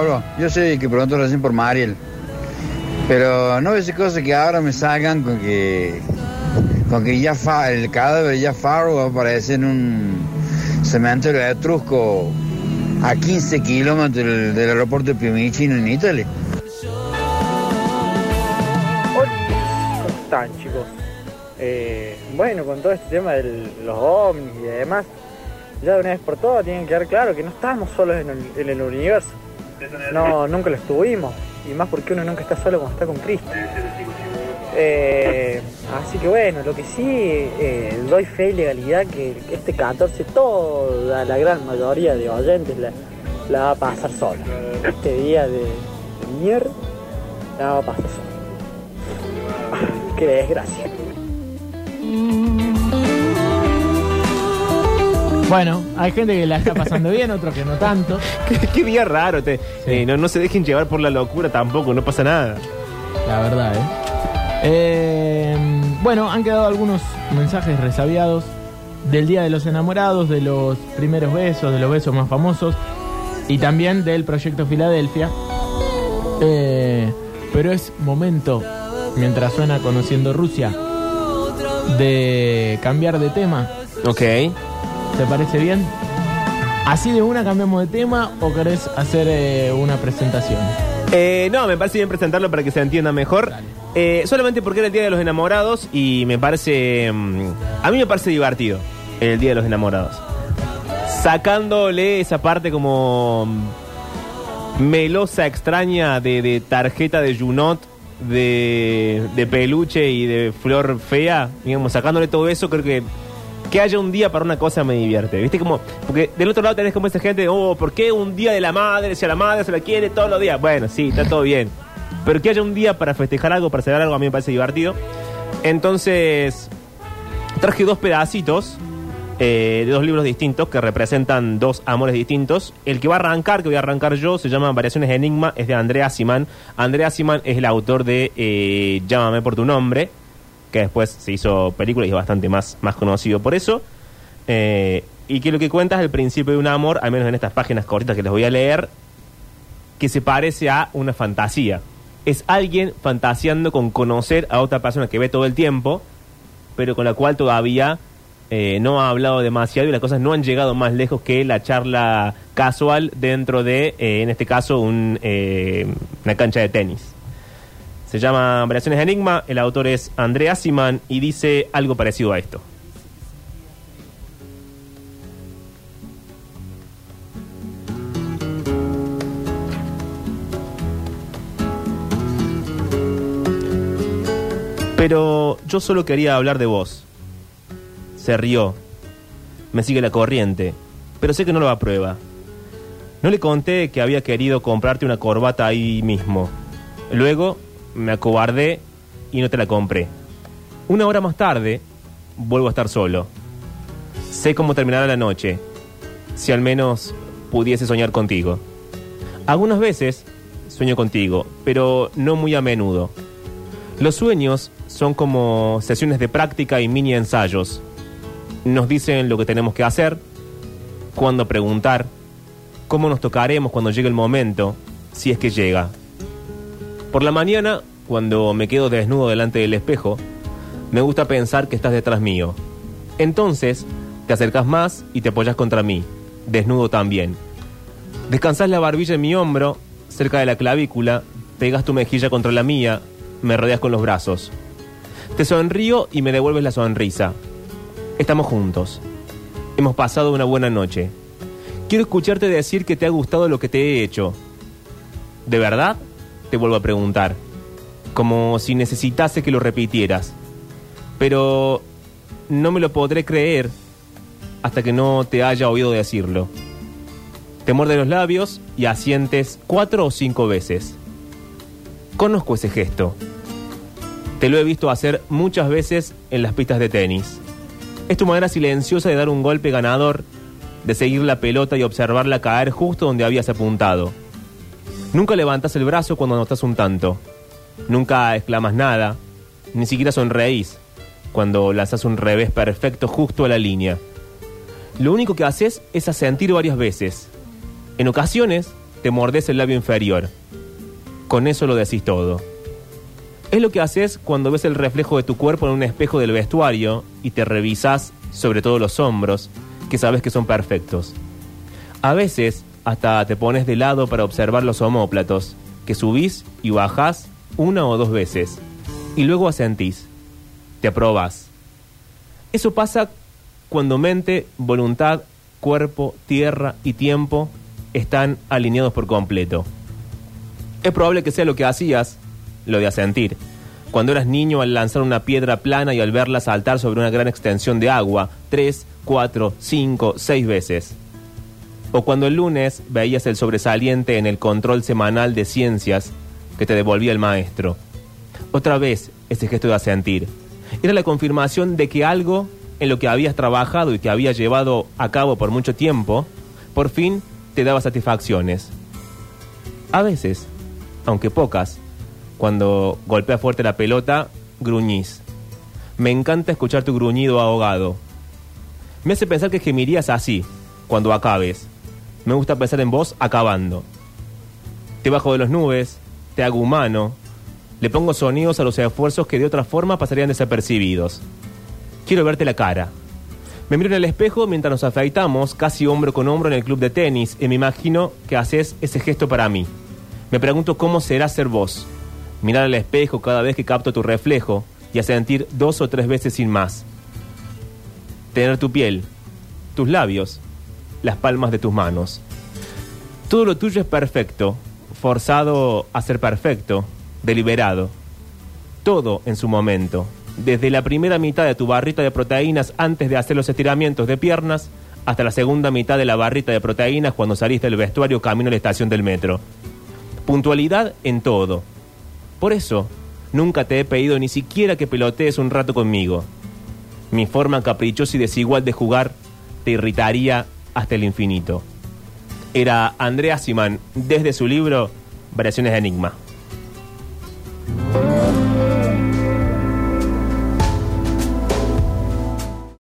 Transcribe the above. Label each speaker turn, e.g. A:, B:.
A: Pablo. Yo sé que pronto lo hacen por Mariel. Pero no ves cosas que ahora me salgan con que. con que ya fa- el cadáver ya Faro va a aparecer en un cementerio etrusco a 15 kilómetros del, aeropuerto de Fiumicino en Italia.
B: Hola, ¿cómo están chicos? Eh, bueno, con todo este tema de los ovnis y demás, ya de una vez por todas tienen que quedar claro que no estamos solos en el universo. No, nunca lo estuvimos. Y más porque uno nunca está solo cuando está con Cristo. Eh, así que bueno, lo que sí eh, doy fe y legalidad que este 14 toda la gran mayoría de oyentes la, la va a pasar sola. Este día de, de mierda la va a pasar sola. Qué desgracia.
C: Bueno, hay gente que la está pasando bien, otros que no tanto.
D: qué, qué día raro. Te, eh, no, no se dejen llevar por la locura tampoco, no pasa nada.
C: La verdad, ¿eh? Eh, bueno, han quedado algunos mensajes resabiados del Día de los Enamorados, de los primeros besos, de los besos más famosos y también del Proyecto Filadelfia. Eh, pero es momento, mientras suena Conociendo Rusia, de cambiar de tema.
D: Ok.
C: ¿Te parece bien? ¿Así de una cambiamos de tema o querés hacer eh, una presentación?
D: Eh, no, me parece bien presentarlo para que se entienda mejor. Eh, solamente porque era el Día de los Enamorados y me parece... mm, a mí me parece divertido el Día de los Enamorados. Sacándole esa parte como mm, melosa, extraña de, de tarjeta de Junot, de, de peluche y de flor fea, digamos, sacándole todo eso, creo que que haya un día para una cosa me divierte. ¿Viste? Como, porque del otro lado tenés como esa gente, oh, ¿por qué un día de la madre? Si a la madre se la quiere todos los días. Bueno, sí, está todo bien. Pero que haya un día para festejar algo, para celebrar algo, a mí me parece divertido. Entonces, traje dos pedacitos eh, de dos libros distintos que representan dos amores distintos. El que va a arrancar, que voy a arrancar yo, se llama Variaciones de Enigma, es de Andrea Siman. Andrea Siman es el autor de eh, Llámame por tu nombre, que después se hizo película y es bastante más, más conocido por eso. Eh, y que lo que cuenta es el principio de un amor, al menos en estas páginas cortitas que les voy a leer, que se parece a una fantasía. Es alguien fantaseando con conocer a otra persona que ve todo el tiempo, pero con la cual todavía eh, no ha hablado demasiado y las cosas no han llegado más lejos que la charla casual dentro de, eh, en este caso, un, eh, una cancha de tenis. Se llama Variaciones de Enigma, el autor es Andrea Siman y dice algo parecido a esto. Pero yo solo quería hablar de vos. Se rió. Me sigue la corriente, pero sé que no lo aprueba. No le conté que había querido comprarte una corbata ahí mismo. Luego me acobardé y no te la compré. Una hora más tarde, vuelvo a estar solo. Sé cómo terminará la noche, si al menos pudiese soñar contigo. Algunas veces sueño contigo, pero no muy a menudo. Los sueños son como sesiones de práctica y mini ensayos. Nos dicen lo que tenemos que hacer, cuándo preguntar, cómo nos tocaremos cuando llegue el momento, si es que llega. Por la mañana, cuando me quedo desnudo delante del espejo, me gusta pensar que estás detrás mío. Entonces, te acercas más y te apoyas contra mí, desnudo también. Descansas la barbilla en mi hombro, cerca de la clavícula, pegas tu mejilla contra la mía, me rodeas con los brazos. Te sonrío y me devuelves la sonrisa. Estamos juntos. Hemos pasado una buena noche. Quiero escucharte decir que te ha gustado lo que te he hecho. ¿De verdad? Te vuelvo a preguntar. Como si necesitase que lo repitieras. Pero no me lo podré creer hasta que no te haya oído decirlo. Te muerde los labios y asientes cuatro o cinco veces. Conozco ese gesto. Te lo he visto hacer muchas veces en las pistas de tenis. Es tu manera silenciosa de dar un golpe ganador, de seguir la pelota y observarla caer justo donde habías apuntado. Nunca levantas el brazo cuando anotas un tanto. Nunca exclamas nada, ni siquiera sonreís cuando lanzas un revés perfecto justo a la línea. Lo único que haces es asentir varias veces. En ocasiones te mordes el labio inferior. Con eso lo decís todo. Es lo que haces cuando ves el reflejo de tu cuerpo en un espejo del vestuario y te revisas sobre todo los hombros, que sabes que son perfectos. A veces hasta te pones de lado para observar los homóplatos, que subís y bajás una o dos veces, y luego asentís, te aprobás. Eso pasa cuando mente, voluntad, cuerpo, tierra y tiempo están alineados por completo. Es probable que sea lo que hacías, lo de asentir, cuando eras niño al lanzar una piedra plana y al verla saltar sobre una gran extensión de agua, tres, cuatro, cinco, seis veces. O cuando el lunes veías el sobresaliente en el control semanal de ciencias que te devolvía el maestro. Otra vez ese gesto de asentir. Era la confirmación de que algo en lo que habías trabajado y que habías llevado a cabo por mucho tiempo, por fin te daba satisfacciones. A veces, aunque pocas, cuando golpea fuerte la pelota, gruñís. Me encanta escuchar tu gruñido ahogado. Me hace pensar que gemirías así, cuando acabes. Me gusta pensar en vos acabando. Te bajo de las nubes, te hago humano, le pongo sonidos a los esfuerzos que de otra forma pasarían desapercibidos. Quiero verte la cara. Me miro en el espejo mientras nos afeitamos, casi hombro con hombro en el club de tenis, y me imagino que haces ese gesto para mí. Me pregunto cómo será ser vos. Mirar al espejo cada vez que capto tu reflejo y a sentir dos o tres veces sin más. Tener tu piel, tus labios, las palmas de tus manos. Todo lo tuyo es perfecto, forzado a ser perfecto, deliberado. Todo en su momento, desde la primera mitad de tu barrita de proteínas antes de hacer los estiramientos de piernas hasta la segunda mitad de la barrita de proteínas cuando saliste del vestuario camino a la estación del metro. Puntualidad en todo. Por eso, nunca te he pedido ni siquiera que pelotees un rato conmigo. Mi forma caprichosa y desigual de jugar te irritaría hasta el infinito. Era Andrea Simán desde su libro Variaciones de Enigma.